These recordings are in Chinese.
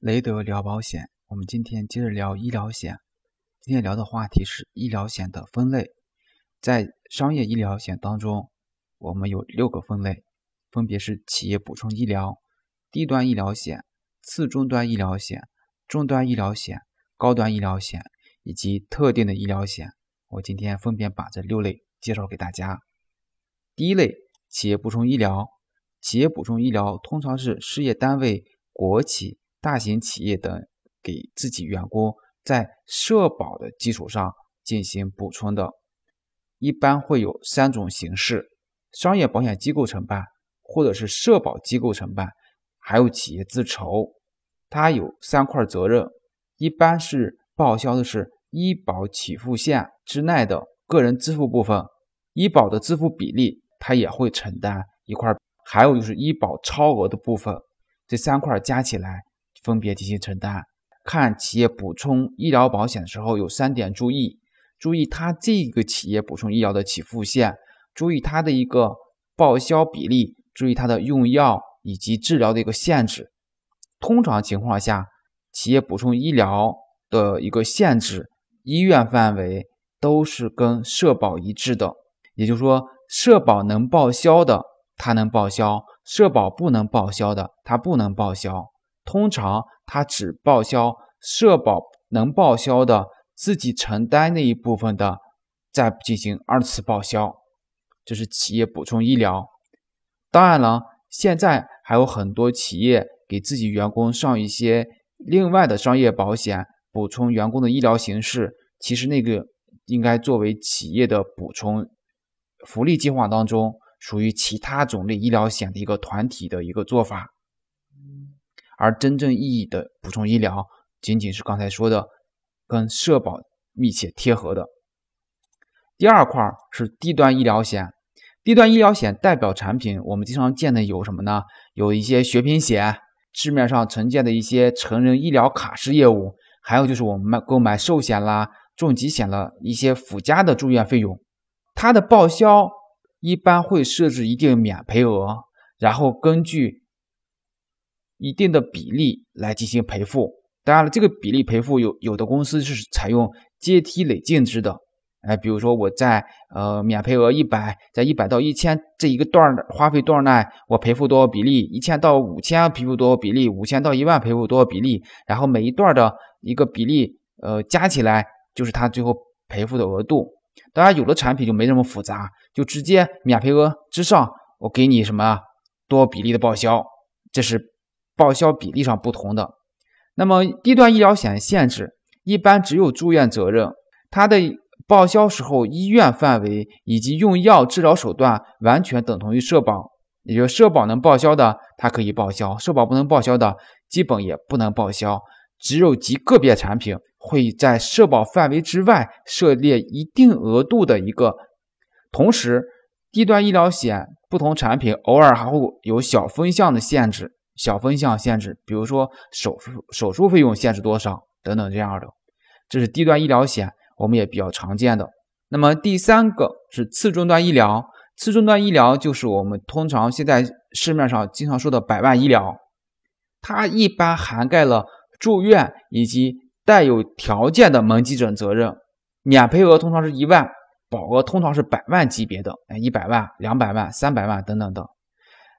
雷德聊保险，我们今天接着聊医疗险。今天聊的话题是医疗险的分类。在商业医疗险当中，我们有六个分类，分别是企业补充医疗、低端医疗险、次终端医疗险、中端医疗险、高端医疗险以及特定的医疗险。我今天分别把这六类介绍给大家。第一类，企业补充医疗。企业补充医疗通常是事业单位、国企。大型企业等给自己员工在社保的基础上进行补充的，一般会有三种形式：商业保险机构承办，或者是社保机构承办，还有企业自筹。它有三块责任，一般是报销的是医保起付线之内的个人支付部分，医保的支付比例它也会承担一块，还有就是医保超额的部分，这三块加起来。分别进行承担。看企业补充医疗保险的时候，有三点注意：注意它这个企业补充医疗的起付线，注意它的一个报销比例，注意它的用药以及治疗的一个限制。通常情况下，企业补充医疗的一个限制，医院范围都是跟社保一致的。也就是说，社保能报销的，它能报销；社保不能报销的，它不能报销。通常他只报销社保能报销的，自己承担那一部分的，再进行二次报销。这是企业补充医疗。当然了，现在还有很多企业给自己员工上一些另外的商业保险，补充员工的医疗形式。其实那个应该作为企业的补充福利计划当中，属于其他种类医疗险的一个团体的一个做法。而真正意义的补充医疗，仅仅是刚才说的跟社保密切贴合的。第二块是低端医疗险，低端医疗险代表产品，我们经常见的有什么呢？有一些血品险，市面上常见的一些成人医疗卡式业务，还有就是我们买购买寿险啦、重疾险了一些附加的住院费用，它的报销一般会设置一定免赔额，然后根据。一定的比例来进行赔付，当然了，这个比例赔付有有的公司是采用阶梯累进制的，哎，比如说我在呃免赔额一百，在一百到一千这一个段的花费段内，我赔付多少比例？一千到五千赔付多少比例？五千到一万赔付多少比例？然后每一段的一个比例，呃，加起来就是他最后赔付的额度。当然，有的产品就没这么复杂，就直接免赔额之上，我给你什么多比例的报销，这是。报销比例上不同的，那么低端医疗险限制一般只有住院责任，它的报销时候医院范围以及用药治疗手段完全等同于社保，也就社保能报销的它可以报销，社保不能报销的基本也不能报销，只有极个别产品会在社保范围之外设列一定额度的一个，同时低端医疗险不同产品偶尔还会有小分项的限制。小分项限制，比如说手术手术费用限制多少等等这样的，这是低端医疗险，我们也比较常见的。那么第三个是次终端医疗，次终端医疗就是我们通常现在市面上经常说的百万医疗，它一般涵盖了住院以及带有条件的门急诊责任，免赔额通常是一万，保额通常是百万级别的，哎，一百万、两百万、三百万等等等，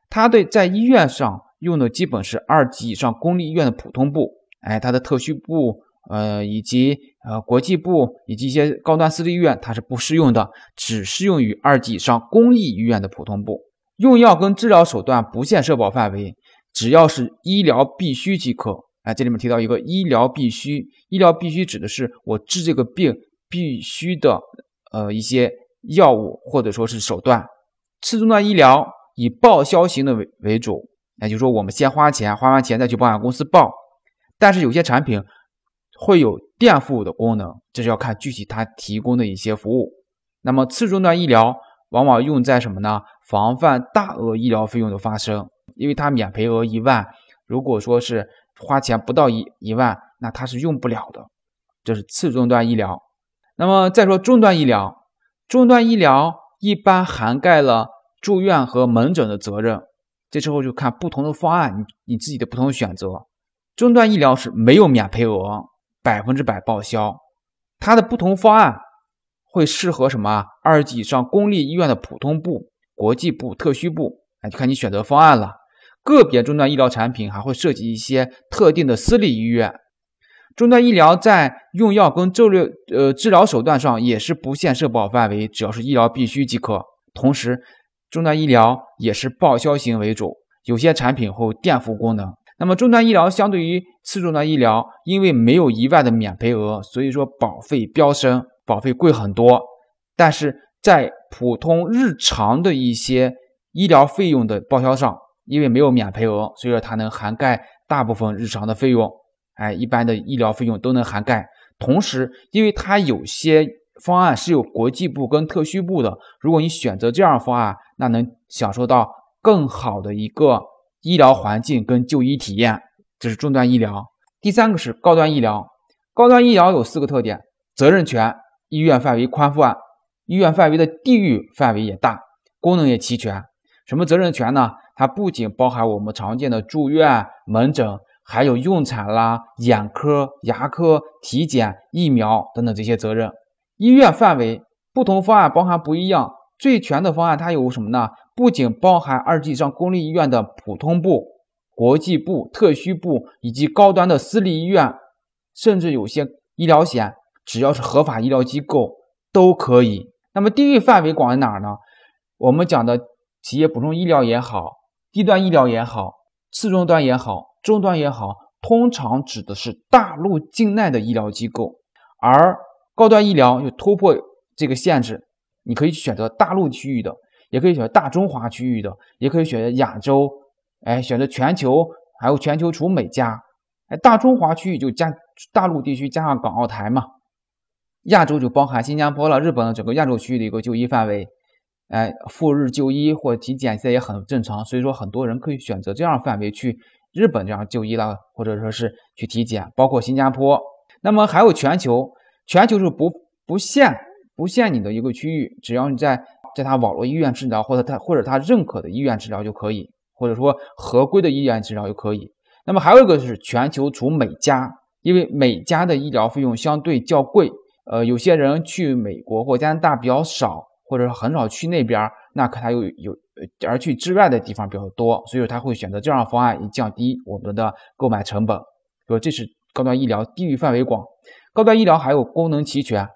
它对在医院上。用的基本是二级以上公立医院的普通部，哎，它的特需部，呃，以及呃国际部以及一些高端私立医院，它是不适用的，只适用于二级以上公立医院的普通部。用药跟治疗手段不限社保范围，只要是医疗必须即可。哎，这里面提到一个医疗必须，医疗必须指的是我治这个病必须的呃一些药物或者说是手段。次终端医疗以报销型的为为主。也就是说，我们先花钱，花完钱再去保险公司报。但是有些产品会有垫付的功能，这是要看具体它提供的一些服务。那么次终端医疗往往用在什么呢？防范大额医疗费用的发生，因为它免赔额一万，如果说是花钱不到一一万，那它是用不了的。这是次终端医疗。那么再说终端医疗，终端医疗一般涵盖了住院和门诊的责任。这时候就看不同的方案，你你自己的不同选择。中端医疗是没有免赔额，百分之百报销。它的不同方案会适合什么？二级以上公立医院的普通部、国际部、特需部，哎，就看你选择方案了。个别中端医疗产品还会涉及一些特定的私立医院。中端医疗在用药跟治疗呃治疗手段上也是不限社保范围，只要是医疗必须即可。同时，终端医疗也是报销型为主，有些产品会垫付功能。那么，终端医疗相对于次终端医疗，因为没有一万的免赔额，所以说保费飙升，保费贵很多。但是在普通日常的一些医疗费用的报销上，因为没有免赔额，所以说它能涵盖大部分日常的费用。哎，一般的医疗费用都能涵盖。同时，因为它有些方案是有国际部跟特需部的，如果你选择这样方案，那能享受到更好的一个医疗环境跟就医体验。这是中端医疗。第三个是高端医疗。高端医疗有四个特点：责任全，医院范围宽泛，医院范围的地域范围也大，功能也齐全。什么责任全呢？它不仅包含我们常见的住院、门诊。还有用产啦、眼科、牙科、体检、疫苗等等这些责任，医院范围不同方案包含不一样。最全的方案它有什么呢？不仅包含二级以上公立医院的普通部、国际部、特需部以及高端的私立医院，甚至有些医疗险，只要是合法医疗机构都可以。那么地域范围广在哪儿呢？我们讲的企业补充医疗也好，低端医疗也好，次终端也好。终端也好，通常指的是大陆境内的医疗机构，而高端医疗又突破这个限制，你可以选择大陆区域的，也可以选择大中华区域的，也可以选择亚洲，哎，选择全球，还有全球除美加，哎，大中华区域就加大陆地区加上港澳台嘛，亚洲就包含新加坡了，日本的整个亚洲区域的一个就医范围，哎，赴日就医或体检现在也很正常，所以说很多人可以选择这样范围去。日本这样就医了，或者说是去体检，包括新加坡，那么还有全球，全球是不不限不限你的一个区域，只要你在在他网络医院治疗，或者他或者他认可的医院治疗就可以，或者说合规的医院治疗就可以。那么还有一个是全球除美加，因为美加的医疗费用相对较贵，呃，有些人去美国或加拿大比较少，或者很少去那边，那可他又有。而去之外的地方比较多，所以说他会选择这样的方案，以降低我们的购买成本。说这是高端医疗，地域范围广。高端医疗还有功能齐全，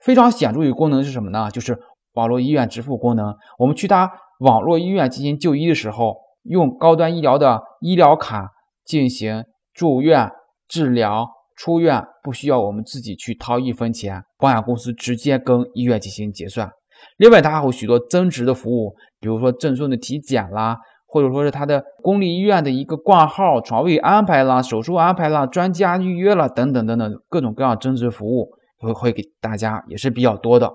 非常显著的功能是什么呢？就是网络医院支付功能。我们去他网络医院进行就医的时候，用高端医疗的医疗卡进行住院治疗、出院，不需要我们自己去掏一分钱，保险公司直接跟医院进行结算。另外，它还有许多增值的服务，比如说赠送的体检啦，或者说是它的公立医院的一个挂号、床位安排啦、手术安排啦、专家预约啦等等等等各种各样增值服务会会给大家也是比较多的。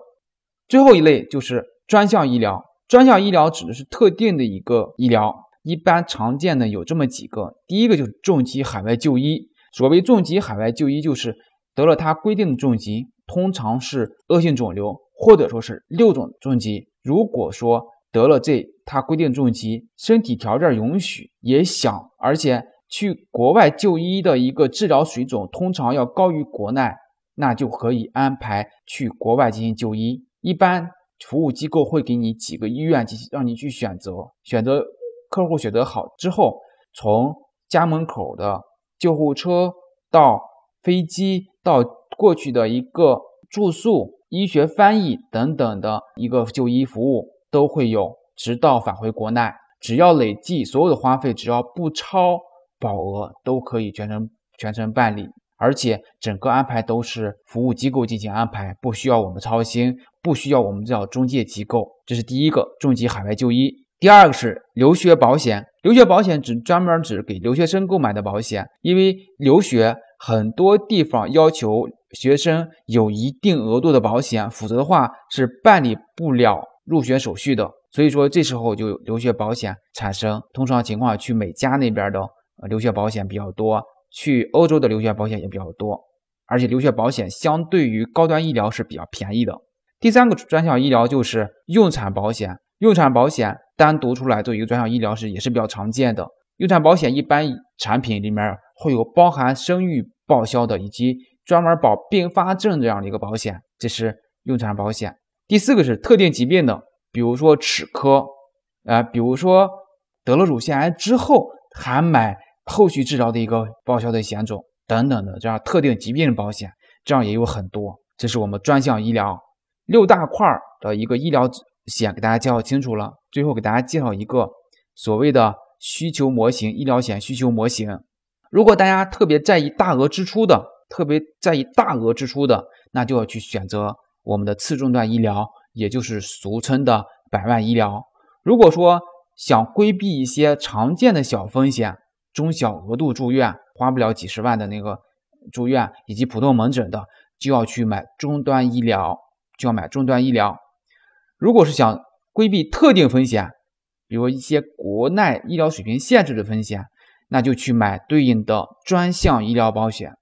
最后一类就是专项医疗，专项医疗指的是特定的一个医疗，一般常见的有这么几个，第一个就是重疾海外就医。所谓重疾海外就医，就是得了它规定的重疾，通常是恶性肿瘤。或者说是六种重疾，如果说得了这他规定重疾，身体条件允许，也想，而且去国外就医的一个治疗水准通常要高于国内，那就可以安排去国外进行就医。一般服务机构会给你几个医院进行让你去选择，选择客户选择好之后，从家门口的救护车到飞机到过去的一个住宿。医学翻译等等的一个就医服务都会有，直到返回国内，只要累计所有的花费，只要不超保额，都可以全程全程办理，而且整个安排都是服务机构进行安排，不需要我们操心，不需要我们叫中介机构。这是第一个重疾海外就医。第二个是留学保险，留学保险只专门指给留学生购买的保险，因为留学很多地方要求。学生有一定额度的保险，否则的话是办理不了入学手续的。所以说这时候就留学保险产生。通常情况去美加那边的留学保险比较多，去欧洲的留学保险也比较多。而且留学保险相对于高端医疗是比较便宜的。第三个专项医疗就是用产保险，用产保险单独出来做一个专项医疗是也是比较常见的。用产保险一般产品里面会有包含生育报销的，以及专门保并发症这样的一个保险，这是用产保险。第四个是特定疾病的，比如说齿科，啊，比如说得了乳腺癌之后还买后续治疗的一个报销的险种等等的这样特定疾病的保险，这样也有很多。这是我们专项医疗六大块的一个医疗险，给大家介绍清楚了。最后给大家介绍一个所谓的需求模型，医疗险需求模型。如果大家特别在意大额支出的，特别在意大额支出的，那就要去选择我们的次终端医疗，也就是俗称的百万医疗。如果说想规避一些常见的小风险，中小额度住院花不了几十万的那个住院以及普通门诊的。就要去买终端医疗，就要买终端医疗。如果是想规避特定风险，比如一些国内医疗水平限制的风险，那就去买对应的专项医疗保险。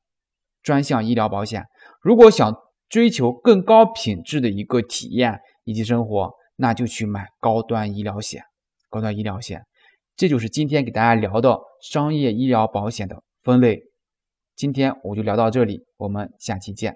专项医疗保险，如果想追求更高品质的一个体验以及生活，那就去买高端医疗险。高端医疗险，这就是今天给大家聊的商业医疗保险的分类。今天我就聊到这里，我们下期见。